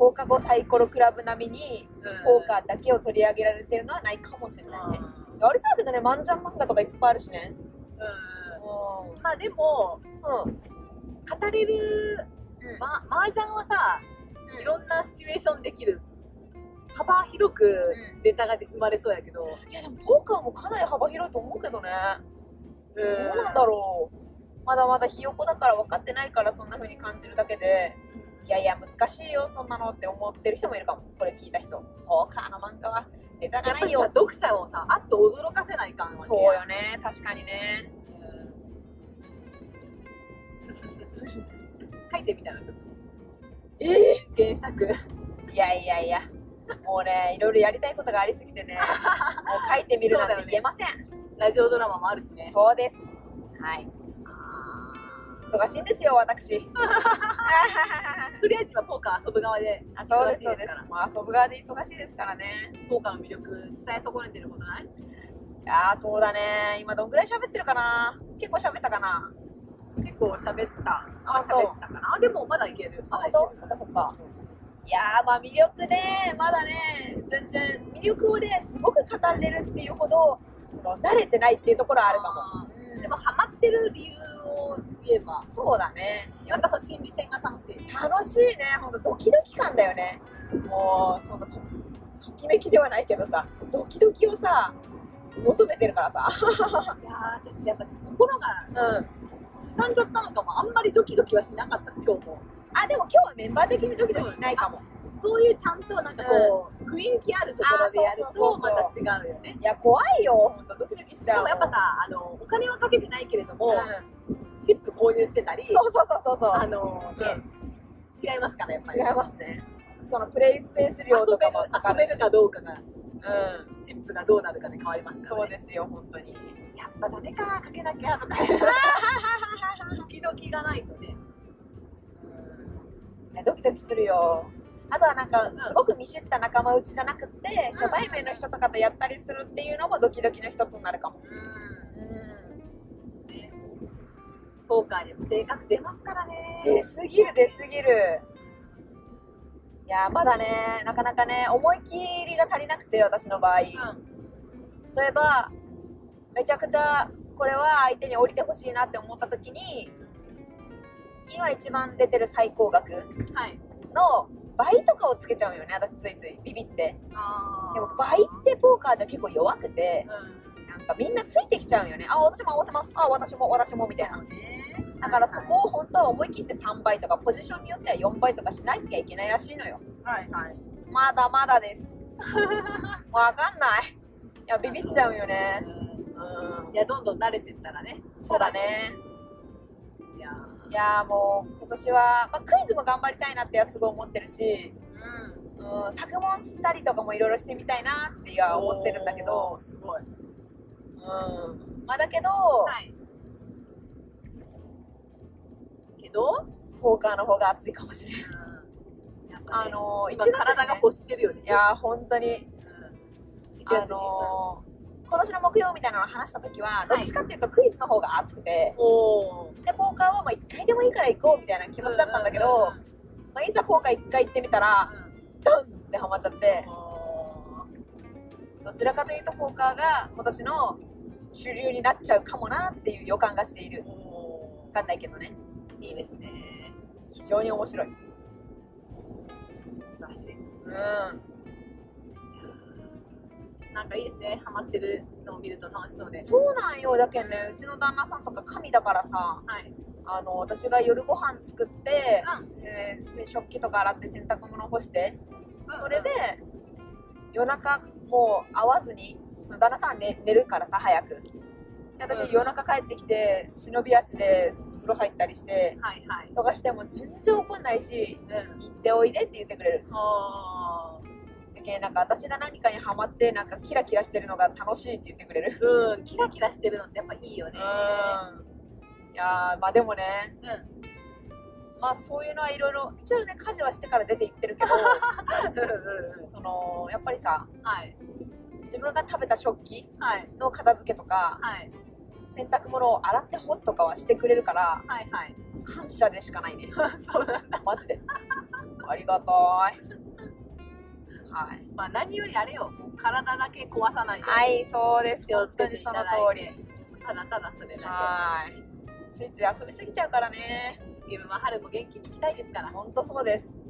放課後サイコロクラブ並みにうん。ポーカーだけを取り上げられてるのはないかもしれないね、あれそうだけどね漫才漫画とかいっぱいあるしね。うん。うまあでもんうん。語れるうん。ま麻雀はさうん。いろんなシチュエーションできる。幅広くうん。ネタが生まれそうやけど、いやでもポーカーもかなり幅広いと思うけどね。うどうなんだろう。まだまだひよこだから分かってないからそんな風に感じるだけでいやいや難しいよそんなのって思ってる人もいるかも。これ聞いた人。ポーカーの漫画は。ネタがないよさ読者をさあっと驚かせないか。んわけそうよね確かにね。書いてみたらちょっと。え原作。いやいやいや。もうねいろいろやりたいことがありすぎてね。もう書いてみるなんて言えません。ラジオドラマもあるしね。そうです。はい忙しいんですよ私。とりあえず今ポーカー遊ぶ側であそうですそうです。もう遊ぶ側で忙しいですからね。ポーカーの魅力伝え損ねてることない？いやーそうだね。今どんぐらい喋ってるかな？結構喋ったかな？結構喋った。ああ喋ったかな？でもまだいける。あ本当？そっかそっか。いやーまあ魅力ね。まだね全然魅力をねすごく語れるっていうほどその慣れてないっていうところはあるかも、うん。でもハマってる理由を言えば。そうだね。やっぱそう心理戦が楽しい。楽しいね。ほんとドキドキ感だよね。もうそのとときめきではないけどさドキドキをさ求めてるからさ。いやー私やっぱちょっと心がうん。すさんじゃったのかも。あんまりドキドキはしなかったし今日も。あでも今日はメンバー的にドキドキしないかも。そういうちゃんとなんかこう、雰囲気あるところでやるとそうまた違うよね。いや怖いよ。ドキドキしちゃう。でもやっぱさあのお金はかけてないけれども、うんチップ購入してたりそうそうそうそうそう。あのね、違いますからやっぱり。違いますね。そのプレイスペース量とかもかかるし。遊べるかどうかがうん。チップがどうなるかで変わりますね、そうですよ本当に。やっぱダメかかけなきゃとか。ドキドキがないとね。いやドキドキするよ。あとはなんかすごく見知った仲間内じゃなくって初対面の人とかとやったりするっていうのもドキドキの一つになるかも。うん。うん。ねポーカーにも性格出ますからね。出すぎる出すぎる。いやまだねなかなかね思い切りが足りなくて私の場合。例えばめちゃくちゃこれは相手に降りてほしいなって思った時に今一番出てる最高額の倍とかをつけちゃうよね私ついついビビって。でも倍ってポーカーじゃ結構弱くてうんなんかみんなついてきちゃうんよね。あ私も合わせます。あ私も私もみたいな。だからそこを本当は思い切って3倍とかポジションによっては4倍とかしないといけないらしいのよ。はいはい。まだまだです。わかんない。いやビビっちゃうよね。うん。いやどんどん慣れてったらね。そうだね。いやいやーもう今年は、まあ、クイズも頑張りたいなってすごい思ってるし、うん。うん、作文したりとかもいろいろしてみたいなっては思ってるんだけど。すごいうん、まあだけど、はい。けどポーカーの方が熱いかもしれないやっぱねあのー、今1月にね体が欲してるよね。いやー本当に。うん。1月に。あのー今年の目標みたいなのを話した時はどはい。っちかっていうとクイズの方が熱くて、おー。でポーカーはまあ1回でもいいから行こうみたいな気持ちだったんだけど、うんうんまあ、いざポーカー1回行ってみたらうんドンってハマっちゃって。おどちらかというとポーカーが今年の主流になっちゃうかもなっていう予感がしている。ー。おわかんないけどね。ーいいですね。非常に面白い。素晴らしい。うん。なんかいいですね。ハマってるのを見ると楽しそうで。そうなんよ。だけんねうちの旦那さんとか神だからさはい。あの私が夜ご飯作って、うえー食器とか洗って洗濯物干してん。それで夜中もう会わずにその旦那さんは寝寝るからさ早く。で私うん。夜中帰ってきて忍び足で風呂入ったりしてはいはい。とかしても全然怒んないしうん。行っておいでって言ってくれる。あだけどなんか私が何かにハマってなんかキラキラしてるのが楽しいって言ってくれる。ーうんキラキラしてるのってやっぱいいよね。うん。いやーまあでもねうん。まあそういうのはいろいろ一応ね家事はしてから出て行ってるけどうんうん。そのやっぱりさはい自分が食べた食器はい。の片付けとかはい。洗濯物を洗って干すとかはしてくれるからはいはい。感謝でしかないね。そうなんだ。マジで。ありがたい。はい。まあ何よりあれよ。体だけ壊さないように。はいそうです。本当にその通り。ただただそれだはい。ついつい遊びすぎちゃうからね。けゲームは春も元気に行きたいですから。本当そうです。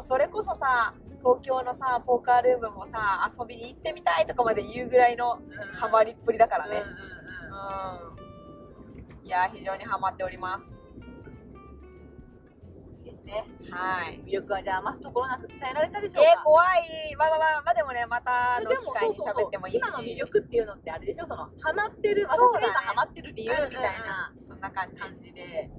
それこそさ東京のさポーカールームもさ遊びに行ってみたいとかまで言うぐらいのハマりっぷりだからね。いや非常にハマっております。いいですね。はい。魅力はじゃあ余すところなく伝えられたでしょうか？えー、怖い。まあまあまあまあでもねまたの機会に喋ってもいいし。今の魅力っていうのってあれでしょ？そのハマってる私が今ハマってる理由みたいなそんな感じ。感じで。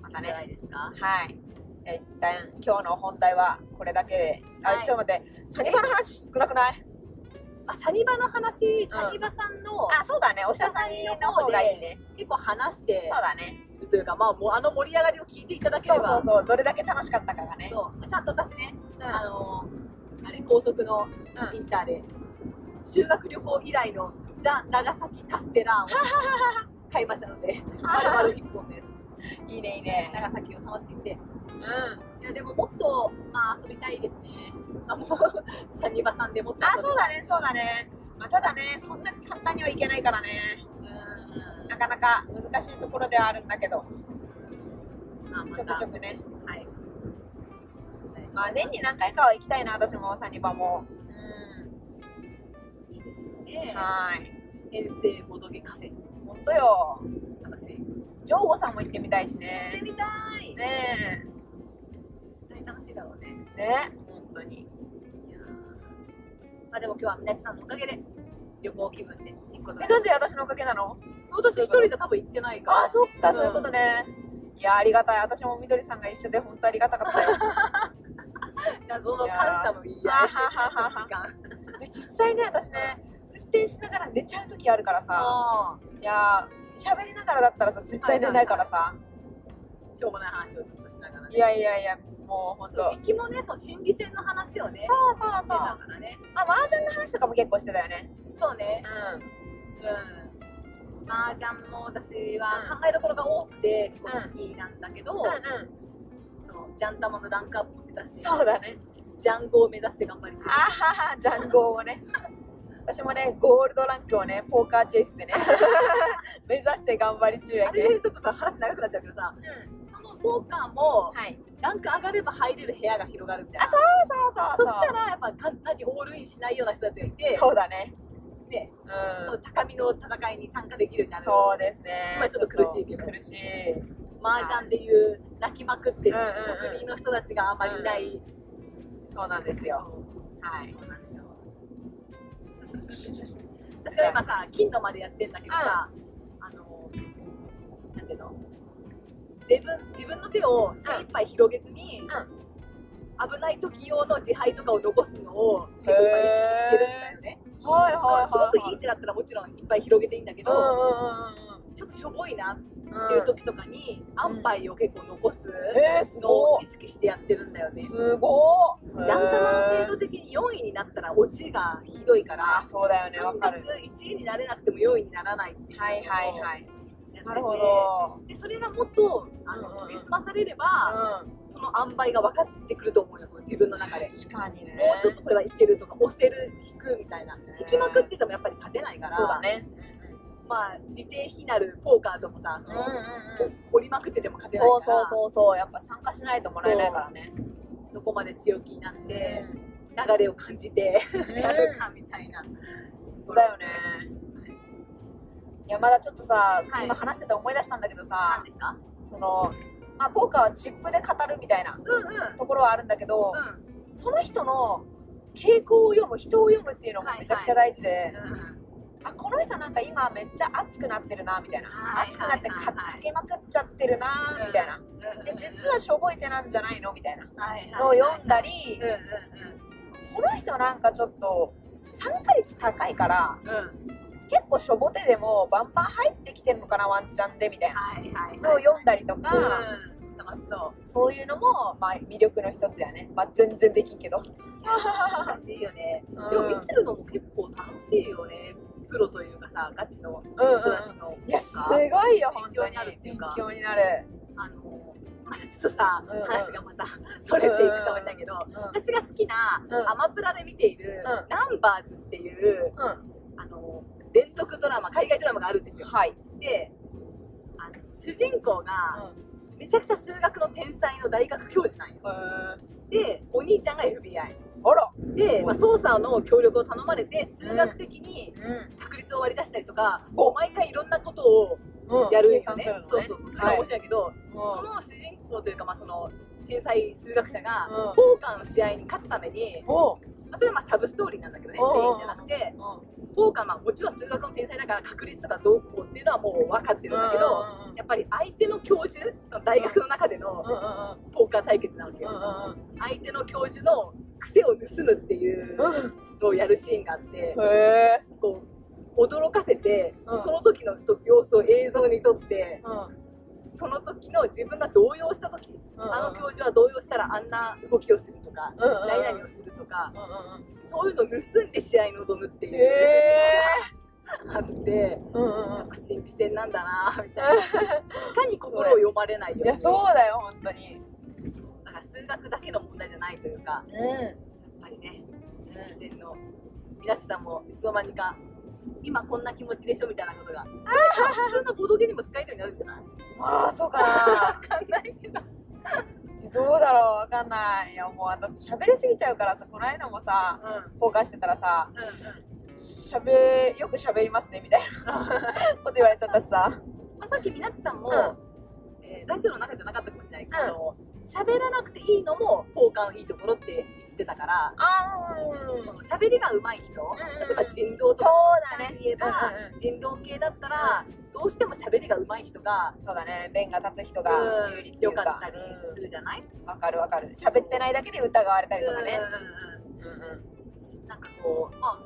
またいいんじゃなねいですか？はい一旦今日の本題はこれだけで。あ、はい。ちょっと待って。サニバの話少なくない？あサニバの話サニバさんのあそうだね。おしゃさにの方がいいね。結構話してそうだね。るというかまあもうあの盛り上がりを聞いていただければ。そうそうどれだけ楽しかったかがね。そう。ちゃんと私ねうん。あのあれ高速のうん。インターで修学旅行以来のザ・長崎カステラーンを買いましたので 丸々1本のやついいねいいね。長崎を楽しんで。うん。いやでももっとまあ遊びたいですね。あもう サニバさんでもっとあそうだねそうだね、まあ、ただねそんな簡単にはいけないからね。うん。なかなか難しいところではあるんだけど。まあまちょくたちょくね。はい。まあ年に何回かは行きたいな私もサニバも。ういいですよね。んはい。遠征ボドゲカフェ。ほんとよ。楽しい。行ジョーゴさんも行ってみたいしってねみたい。ね絶対楽しいだろうね。えね。本当に。いやー。まあでも今日はみなちさんのおかげで旅行気分で行くことがえなんで私のおかげなの？私一人じゃ多分行ってないから。あそっかうん。そういうことね。いやありがたい。私もみどりさんが一緒で本当ありがたかったよ。謎の感謝の言い合い時間。で実際ね私ね運転しながら寝ちゃう時あるからさ。あいやー喋りながらだったらさ絶対寝ないからさ、ーしょうもない話をずっとしながらね。いやいやいやもう本当行きもねそう心理戦の話をねそうそうそう。してたからね。あ麻雀の話とかも結構してたよね。そうね。ううん。麻雀も私は考えどころが多くて結構好きなんだけど、ん。うんうん。そのジャン玉のランクアップを目指してそうだね。ジャンゴを目指して頑張り中。あははジャンゴをね 私もねゴールドランクをねポーカーチェイスでね 目指して頑張り中やあけれでちょっと話長くなっちゃうけどさうん。そのポーカーもはい。ランク上がれば入れる部屋が広がるみたいなあそうそうそうそしたらやっぱ簡単にオールインしないような人たちがいてそうだね。ね、うん。そう高みの戦いに参加できるようになる。そうですね。今ちょっと苦しいけど。苦しい。麻雀でいう泣きまくってるうんうんうん。職人の人たちがあんまりいない、そうなんですよ。はい。そうなんですよ私は今さ金のまでやってんだけどさ、あのなんていうの？自分自分の手を手一杯広げずに、危ない時用の自敗とかを残すのを結構今意識してるんだよね、はいはいはいすごくいい手だったらもちろんいっぱい広げていいんだけど、うんうんうんちょっとしょぼいなっうんていう時とかに、安牌を結構残すのを意識してやってるんだよね、すごいジャン玉の精度的に4位になったらオチがひどいからあそうだよね。わかる。1位になれなくても4位にならないっていうのをはいはいはい。なるほど。でそれがもっとあの、うんうん。研ぎ澄まされれば、うん。その塩梅が分かってくると思うよその自分の中で。確かにね。もうちょっとこれはいけるとか押せる引くみたいな。ね引きまくっててもやっぱり勝てないから。そうだねまあ似て非なるポーカーともさその、うんうんうん。折りまくってても勝てないから。そうそうそうそう。やっぱ参加しないともらえないからね。どこまで強気になって、流れを感じてん。やるかみたいな。そうだよね。い。やまだちょっとさ、はい。今話してて思い出したんだけどさ何ですか？そのまあポーカーはチップで語るみたいな。ところはあるんだけど、うん。その人の傾向を読む人を読むっていうのもめちゃくちゃ大事で、あこの人なんか今めっちゃ熱くなってるなみたいな、はい熱くなってかかけまくっちゃってるなみたいな、うんで実はしょぼいてなんじゃないのみたいな。はいのを読んだり、この人なんかちょっと参加率高いから結構しょぼてでもバンバン入ってきてるのかなワンチャンでみたいな。のを読んだりとか、うん。楽しそう。そういうのも、まあ、魅力の一つやね、まあ、全然できんけど。楽しいよね。うんでも見てるのも結構楽しいよねプロというかさガチのうんうん人たちの。いやすかごいよ本当に勉強になるっていうか。勉強になる、あのまたちょっとさうんうん。話がまた それていくかもしれないけどうん私が好きなうん。アマプラで見ているうん。ナンバーズっていううん。あの連続ドラマ海外ドラマがあるんですよ。はい、であの主人公うがん。めちゃくちゃ数学の天才の大学教授なんよ。でお兄ちゃんが FBI あら。で、まあ、捜査の協力を頼まれて数学的にう確率を割り出したりとか、こう毎回いろんなことをやるんよね。計算するのね。そうそう。そうそれが面白いけど、はいその主人公というか、まあ、その天才数学者が、うん。ポーカーの試合に勝つために、まあ、それはまあサブストーリーなんだけどねうんメインじゃなくて。ポーカーまあもちろん数学の天才だから確率とかどうこうっていうのはもう分かってるんだけど、やっぱり相手の教授大学の中でのポーカー対決なわけよ、相手の教授の癖を盗むっていうのをやるシーンがあって、こう驚かせて、うん。その時のと様子を映像に撮ってうんその時の自分が動揺した時、うんうんあの教授は動揺したらあんな動きをするとか、うんうんうん。何々をするとか、うんうんそういうのを盗んで試合に臨むっていうのがあって、うんうんやっぱ心理戦なんだなみたいな。いかに心を読まれないように。いやそうだよ本当に。そうだから数学だけの問題じゃないというかうやっぱりね心理戦の皆さんもいつの間にか今こんな気持ちでしょみたいなことが。普通のボードゲにも使えるようになるんじゃない？んまあそうかな。わかんないけど。どうだろうわかんない。いやもう私喋りすぎちゃうからさこの間もさうん。ポーカーしてたらさうんうん。しゃべよく喋りますねみたいな。こと言われちゃったしさ。まあ、さっきみなっちさんも、うん。えーラジオの中じゃなかったかもしれないけど喋、らなくていいのもポーカーのいいところって言ってたから、喋りが上手い人、例えば人狼とかで言えば、人狼系だったら、どうしても喋りが上手い人が、そうだね。弁が立つ人がうん有利いうか。よかったりするじゃない、うん。わかるわかる。喋ってないだけで疑われたりとかね。なんかこう、まあ、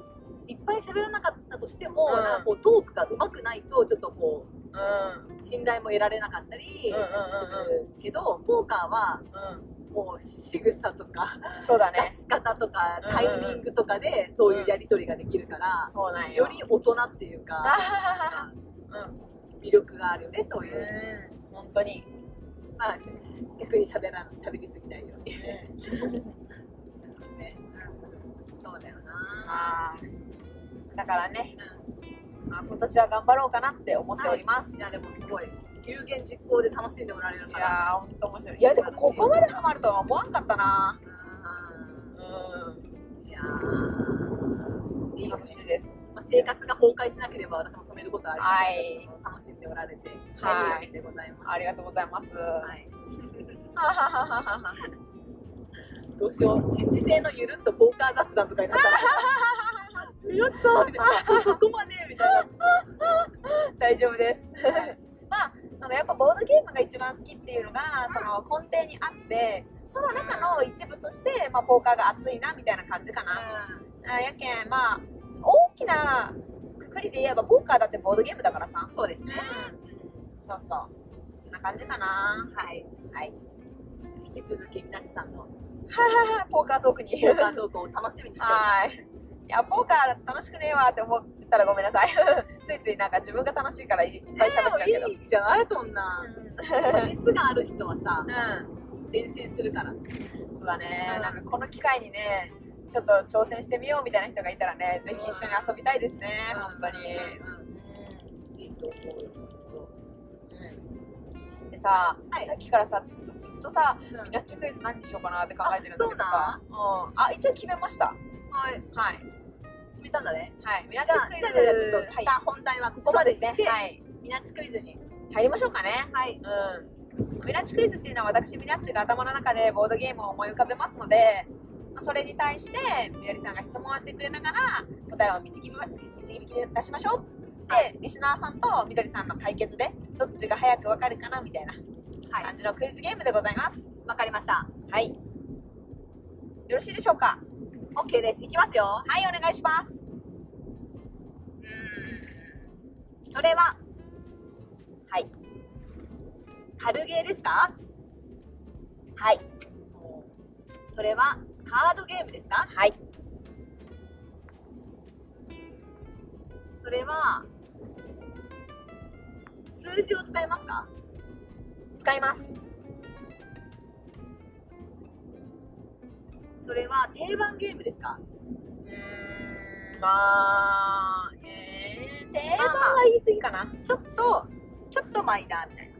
いっぱい喋らなかったとしても、うん。なんかこうトークが上手くないとちょっとこうんう信頼も得られなかったりするけど、ポーカーはうん。もう仕草とかそうだね。出し方とかうんタイミングとかでそういうやり取りができるから、そうなんよ。より大人っていうかあうん。魅力があるよねそういう、うん。本当に。まあ、逆に喋ら喋りすぎないように、ね。うん。そうだよな、だからね、うまあ、今年は頑張ろうかなって思っております、ん、い。やでもすごい。有言実行で楽しんでおられるいから。やーほんと面白い。いやでもここまでハマるとは思わんかったな。うん。ういやー。いい楽しいです。まあ、生活が崩壊しなければ私も止めることはありませんはい。楽しんでおられてはい。何よりでございます。ありがとうございます、はい。はははははどうしよう。実地亭のゆるっとポーカー雑談とかになったらやったみたいなそこまでみたいな。大丈夫です。まあそのやっぱボードゲームが一番好きっていうのがその根底にあってその中の一部として、まあ、ポーカーが熱いなみたいな感じかな、あやけんまあ大きなくくりで言えばポーカーだってボードゲームだからさ。そうですね、そうそう。こんな感じかな。はい。はい。引き続きみなちさんの。ポーカートークに。ポーカートークを楽しみにしております。はやポーカー楽しくねえわって思ったらごめんなさい。ついついなんか自分が楽しいからいっぱい喋っちゃうけど、いいじゃないそんな。熱がある人はさうん。伝染するから。そうだね、うん。なんかこの機会にねちょっと挑戦してみようみたいな人がいたらねぜひ一緒に遊びたいですね、本当に、うん。いいと思うようん。でさ、はい。さっきからさずっとずっとさうん。ミナッチクイズ何にしようかなって考えてるんだけどあさうん、あ一応決めました。はい。はい。決めたんだね。はい。ミナッじゃあチクイズ。じゃあじゃあちょっとはい。一旦本題はここまでにしてね。はい。ミナッチクイズに入りましょうかね。はい。うん。ミナッチクイズっていうのは私ミナッチが頭の中でボードゲームを思い浮かべますのでまあそれに対してみどりさんが質問をしてくれながら答えを導きま導き出しましょう。で、リスナーさんとみどりさんの対決でどっちが早くわかるかなみたいなはい。感じのクイズゲームでございます。わかりました。はい。よろしいでしょうか？OK です。いきますよ。はいお願いします。うん。それははい。軽ゲーですか？はい。それはカードゲームですか？はい。それは数字を使いますか？使いますそれは定番ゲームですか？うーんまあえー、定番は言い過ぎかな。ちょっとちょっとマイナーみたいな。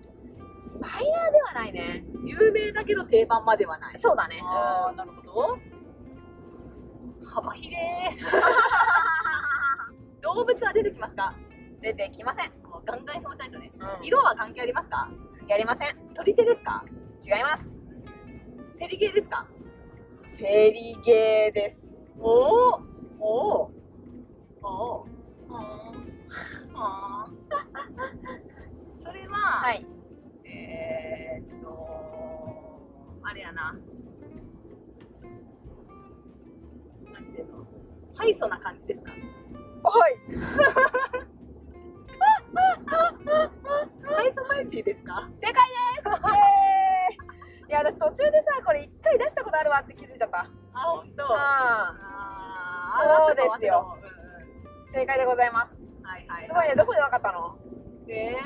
マイナーではないね。有名だけど定番まではない。そうだね。あーなるほど。幅広い。動物は出てきますか？出てきません、もうガンガンそうしないとね。うん、色は関係ありますか？やりません。取り手ですか？違います。競りゲーですか？セリゲーです。おおおおおおそれは、はいえー、っとあれやななんていうのハイソな感じですかはいハイソサイティですか正解ですイエーイいや私途中でさこれ一回出したことあるわって気づいちゃった。あ本当ああそうですよ。うん正解でございます。はいはいすごいねどこでわかったの？えー、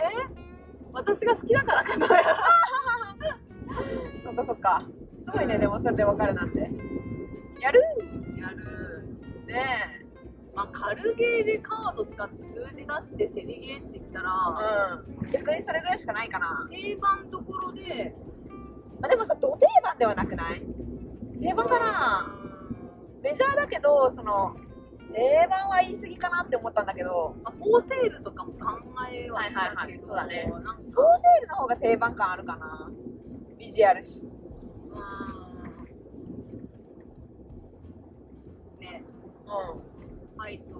私が好きだからかな。そっかそっか。すごいねでもそれでわかるなんて。やる？やる。ねえ。まあ軽ゲーでカード使って数字出して競りゲーって言ったら、うん。逆にそれぐらいしかないかな。定番どころでまあ、でもさ、ど定番ではなくない？定番かな。メジャーだけど、その、定番は言い過ぎかなって思ったんだけど、まあ、ホーセールとかも考えははいはいはい。そうだね。なんかソーセールの方が定番感あるかな。ビジュアルし。うん。ね。うん。ハイソ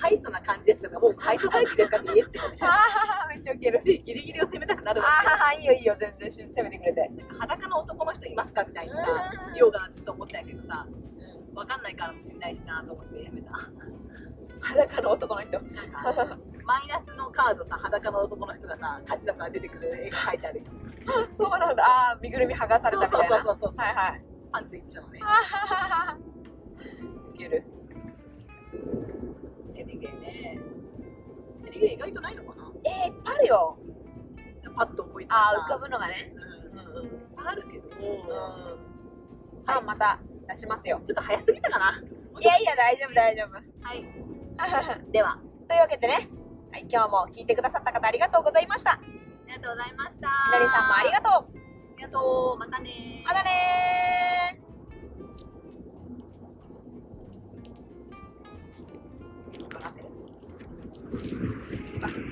ハイソな感じですからもうハイソサイズですかって言えってあははめっちゃウケる。ギリギリを攻めたくなるあわけははいいよいいよ、全然攻めてくれて。なんか裸の男の人いますかみたいなってちょっと思ったんやけどさわかんないからもしんないしなと思ってやめた裸の男の人。マイナスのカードさ裸の男の人がさ勝ちだから出てくる絵が描いてあるそうなんだ。ああ、身ぐるみ剥がされたみたいな。そうそうそうそうはいはい。パンツ一丁のねあはははウケる。セリゲーねセリゲー意外とないのかな？えー、いっぱいあるよ。パッと思いついたああ、浮かぶのがね。うんうんうん。いっぱいあるけど、うん。まあ、また出しますよ。ちょっと早すぎたかな？いやいや、大丈夫、大丈夫。はい ではというわけでね、はい、今日も聞いてくださった方ありがとうございました。ありがとうございましたみどりさんもありがとう。ありがとうまたねまたねー。Ah.